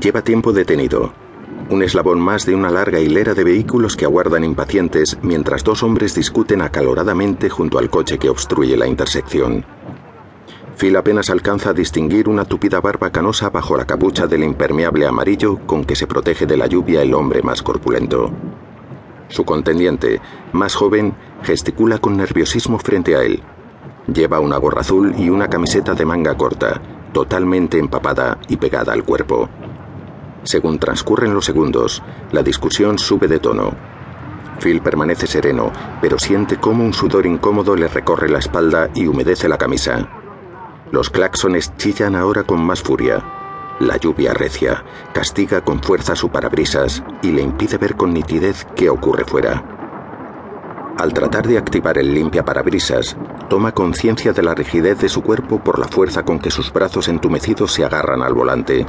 Lleva tiempo detenido. Un eslabón más de una larga hilera de vehículos que aguardan impacientes mientras dos hombres discuten acaloradamente junto al coche que obstruye la intersección. Phil apenas alcanza a distinguir una tupida barba canosa bajo la capucha del impermeable amarillo con que se protege de la lluvia el hombre más corpulento. Su contendiente, más joven, gesticula con nerviosismo frente a él. Lleva una gorra azul y una camiseta de manga corta, totalmente empapada y pegada al cuerpo. Según transcurren los segundos, la discusión sube de tono. Phil permanece sereno, pero siente cómo un sudor incómodo le recorre la espalda y humedece la camisa. Los claxones chillan ahora con más furia. La lluvia recia, castiga con fuerza su parabrisas y le impide ver con nitidez qué ocurre fuera. Al tratar de activar el limpia parabrisas, toma conciencia de la rigidez de su cuerpo por la fuerza con que sus brazos entumecidos se agarran al volante.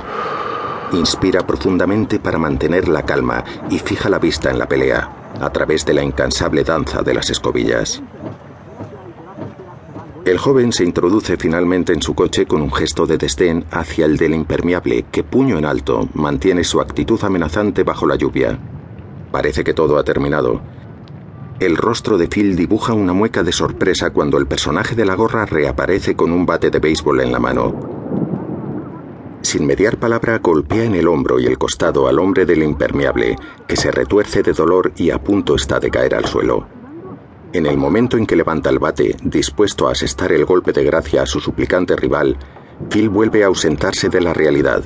Inspira profundamente para mantener la calma y fija la vista en la pelea, a través de la incansable danza de las escobillas. El joven se introduce finalmente en su coche con un gesto de desdén hacia el del impermeable que, puño en alto, mantiene su actitud amenazante bajo la lluvia. Parece que todo ha terminado. El rostro de Phil dibuja una mueca de sorpresa cuando el personaje de la gorra reaparece con un bate de béisbol en la mano. Sin mediar palabra, golpea en el hombro y el costado al hombre del impermeable, que se retuerce de dolor y a punto está de caer al suelo. En el momento en que levanta el bate, dispuesto a asestar el golpe de gracia a su suplicante rival, Phil vuelve a ausentarse de la realidad.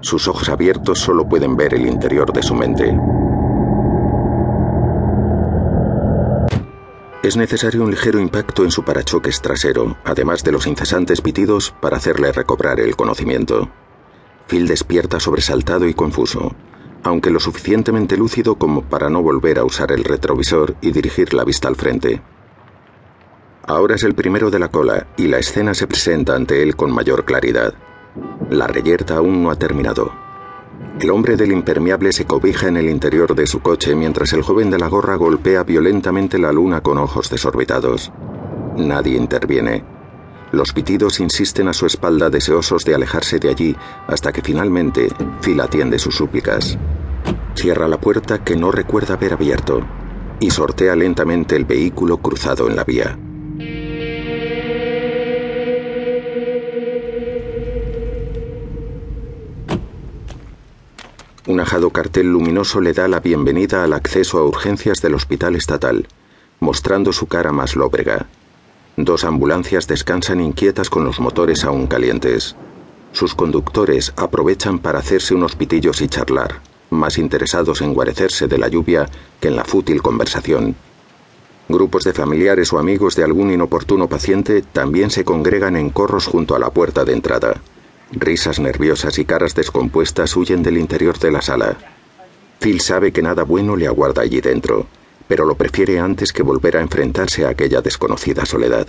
Sus ojos abiertos solo pueden ver el interior de su mente. Es necesario un ligero impacto en su parachoques trasero, además de los incesantes pitidos, para hacerle recobrar el conocimiento. Phil despierta sobresaltado y confuso aunque lo suficientemente lúcido como para no volver a usar el retrovisor y dirigir la vista al frente. Ahora es el primero de la cola y la escena se presenta ante él con mayor claridad. La reyerta aún no ha terminado. El hombre del impermeable se cobija en el interior de su coche mientras el joven de la gorra golpea violentamente la luna con ojos desorbitados. Nadie interviene. Los pitidos insisten a su espalda deseosos de alejarse de allí hasta que finalmente Phil atiende sus súplicas. Cierra la puerta que no recuerda haber abierto y sortea lentamente el vehículo cruzado en la vía. Un ajado cartel luminoso le da la bienvenida al acceso a urgencias del hospital estatal, mostrando su cara más lóbrega. Dos ambulancias descansan inquietas con los motores aún calientes. Sus conductores aprovechan para hacerse unos pitillos y charlar, más interesados en guarecerse de la lluvia que en la fútil conversación. Grupos de familiares o amigos de algún inoportuno paciente también se congregan en corros junto a la puerta de entrada. Risas nerviosas y caras descompuestas huyen del interior de la sala. Phil sabe que nada bueno le aguarda allí dentro pero lo prefiere antes que volver a enfrentarse a aquella desconocida soledad.